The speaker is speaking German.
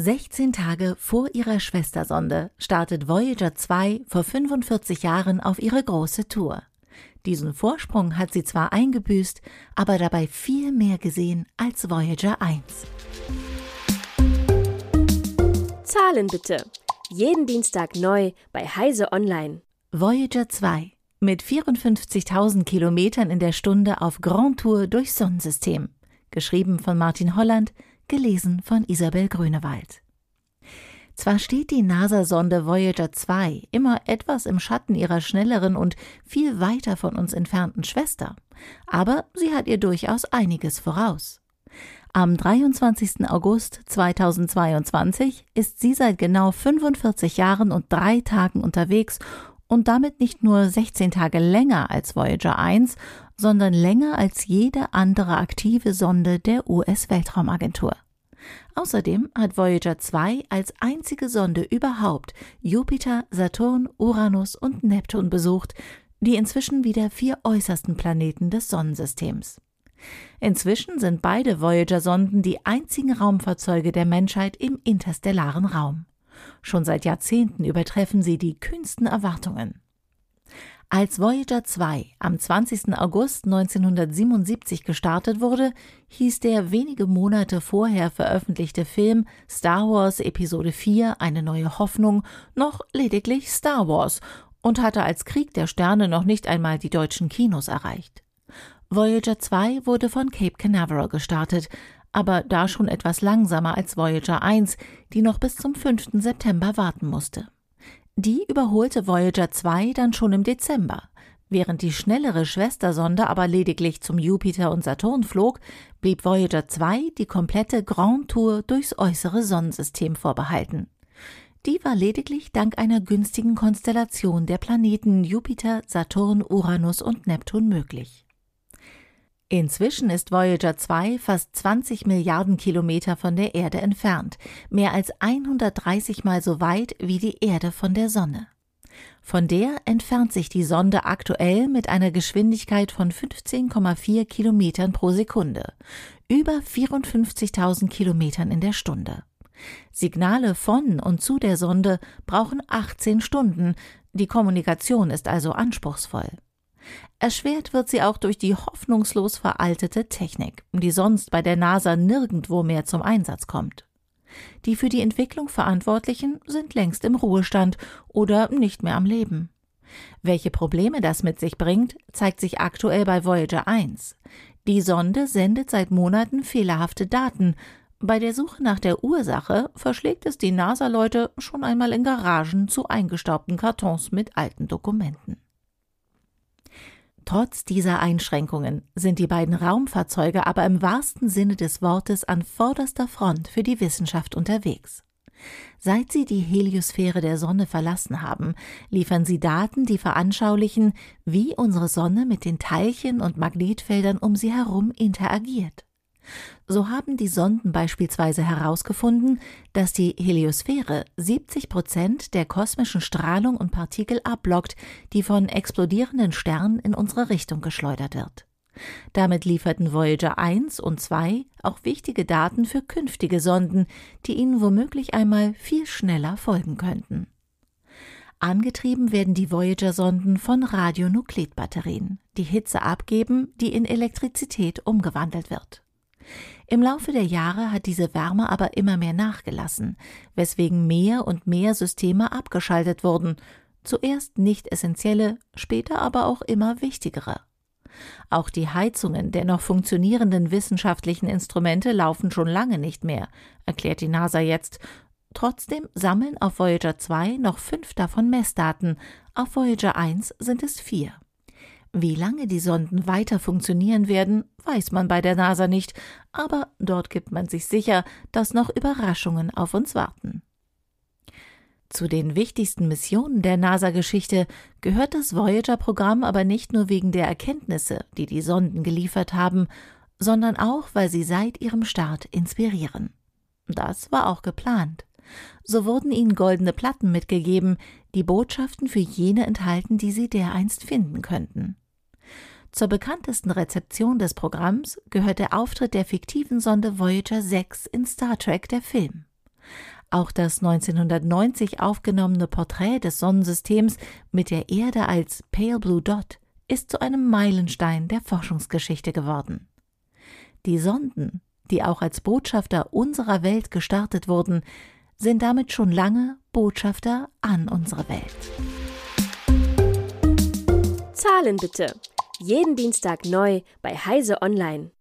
16 Tage vor ihrer Schwestersonde startet Voyager 2 vor 45 Jahren auf ihre große Tour. Diesen Vorsprung hat sie zwar eingebüßt, aber dabei viel mehr gesehen als Voyager 1. Zahlen bitte. Jeden Dienstag neu bei Heise Online. Voyager 2 mit 54.000 Kilometern in der Stunde auf Grand Tour durchs Sonnensystem. Geschrieben von Martin Holland, gelesen von Isabel Grünewald. Zwar steht die NASA-Sonde Voyager 2 immer etwas im Schatten ihrer schnelleren und viel weiter von uns entfernten Schwester, aber sie hat ihr durchaus einiges voraus. Am 23. August 2022 ist sie seit genau 45 Jahren und drei Tagen unterwegs und damit nicht nur 16 Tage länger als Voyager 1, sondern länger als jede andere aktive Sonde der US-Weltraumagentur. Außerdem hat Voyager 2 als einzige Sonde überhaupt Jupiter, Saturn, Uranus und Neptun besucht, die inzwischen wieder vier äußersten Planeten des Sonnensystems. Inzwischen sind beide Voyager-Sonden die einzigen Raumfahrzeuge der Menschheit im interstellaren Raum. Schon seit Jahrzehnten übertreffen sie die kühnsten Erwartungen. Als Voyager 2 am 20. August 1977 gestartet wurde, hieß der wenige Monate vorher veröffentlichte Film Star Wars Episode 4 Eine neue Hoffnung noch lediglich Star Wars und hatte als Krieg der Sterne noch nicht einmal die deutschen Kinos erreicht. Voyager 2 wurde von Cape Canaveral gestartet, aber da schon etwas langsamer als Voyager 1, die noch bis zum 5. September warten musste. Die überholte Voyager 2 dann schon im Dezember. Während die schnellere Schwestersonde aber lediglich zum Jupiter und Saturn flog, blieb Voyager 2 die komplette Grand Tour durchs äußere Sonnensystem vorbehalten. Die war lediglich dank einer günstigen Konstellation der Planeten Jupiter, Saturn, Uranus und Neptun möglich. Inzwischen ist Voyager 2 fast 20 Milliarden Kilometer von der Erde entfernt, mehr als 130 Mal so weit wie die Erde von der Sonne. Von der entfernt sich die Sonde aktuell mit einer Geschwindigkeit von 15,4 Kilometern pro Sekunde, über 54.000 Kilometern in der Stunde. Signale von und zu der Sonde brauchen 18 Stunden, die Kommunikation ist also anspruchsvoll. Erschwert wird sie auch durch die hoffnungslos veraltete Technik, die sonst bei der NASA nirgendwo mehr zum Einsatz kommt. Die für die Entwicklung Verantwortlichen sind längst im Ruhestand oder nicht mehr am Leben. Welche Probleme das mit sich bringt, zeigt sich aktuell bei Voyager 1. Die Sonde sendet seit Monaten fehlerhafte Daten. Bei der Suche nach der Ursache verschlägt es die NASA-Leute schon einmal in Garagen zu eingestaubten Kartons mit alten Dokumenten. Trotz dieser Einschränkungen sind die beiden Raumfahrzeuge aber im wahrsten Sinne des Wortes an vorderster Front für die Wissenschaft unterwegs. Seit sie die Heliosphäre der Sonne verlassen haben, liefern sie Daten, die veranschaulichen, wie unsere Sonne mit den Teilchen und Magnetfeldern um sie herum interagiert. So haben die Sonden beispielsweise herausgefunden, dass die Heliosphäre 70 Prozent der kosmischen Strahlung und Partikel abblockt, die von explodierenden Sternen in unsere Richtung geschleudert wird. Damit lieferten Voyager 1 und 2 auch wichtige Daten für künftige Sonden, die ihnen womöglich einmal viel schneller folgen könnten. Angetrieben werden die Voyager-Sonden von Radionuklidbatterien, die Hitze abgeben, die in Elektrizität umgewandelt wird. Im Laufe der Jahre hat diese Wärme aber immer mehr nachgelassen, weswegen mehr und mehr Systeme abgeschaltet wurden, zuerst nicht essentielle, später aber auch immer wichtigere. Auch die Heizungen der noch funktionierenden wissenschaftlichen Instrumente laufen schon lange nicht mehr, erklärt die NASA jetzt. Trotzdem sammeln auf Voyager 2 noch fünf davon Messdaten, auf Voyager 1 sind es vier. Wie lange die Sonden weiter funktionieren werden, weiß man bei der NASA nicht, aber dort gibt man sich sicher, dass noch Überraschungen auf uns warten. Zu den wichtigsten Missionen der NASA-Geschichte gehört das Voyager-Programm aber nicht nur wegen der Erkenntnisse, die die Sonden geliefert haben, sondern auch, weil sie seit ihrem Start inspirieren. Das war auch geplant. So wurden ihnen goldene Platten mitgegeben, die Botschaften für jene enthalten, die sie dereinst finden könnten. Zur bekanntesten Rezeption des Programms gehört der Auftritt der fiktiven Sonde Voyager 6 in Star Trek der Film. Auch das 1990 aufgenommene Porträt des Sonnensystems mit der Erde als Pale Blue Dot ist zu einem Meilenstein der Forschungsgeschichte geworden. Die Sonden, die auch als Botschafter unserer Welt gestartet wurden, sind damit schon lange Botschafter an unsere Welt. Zahlen bitte. Jeden Dienstag neu bei Heise Online.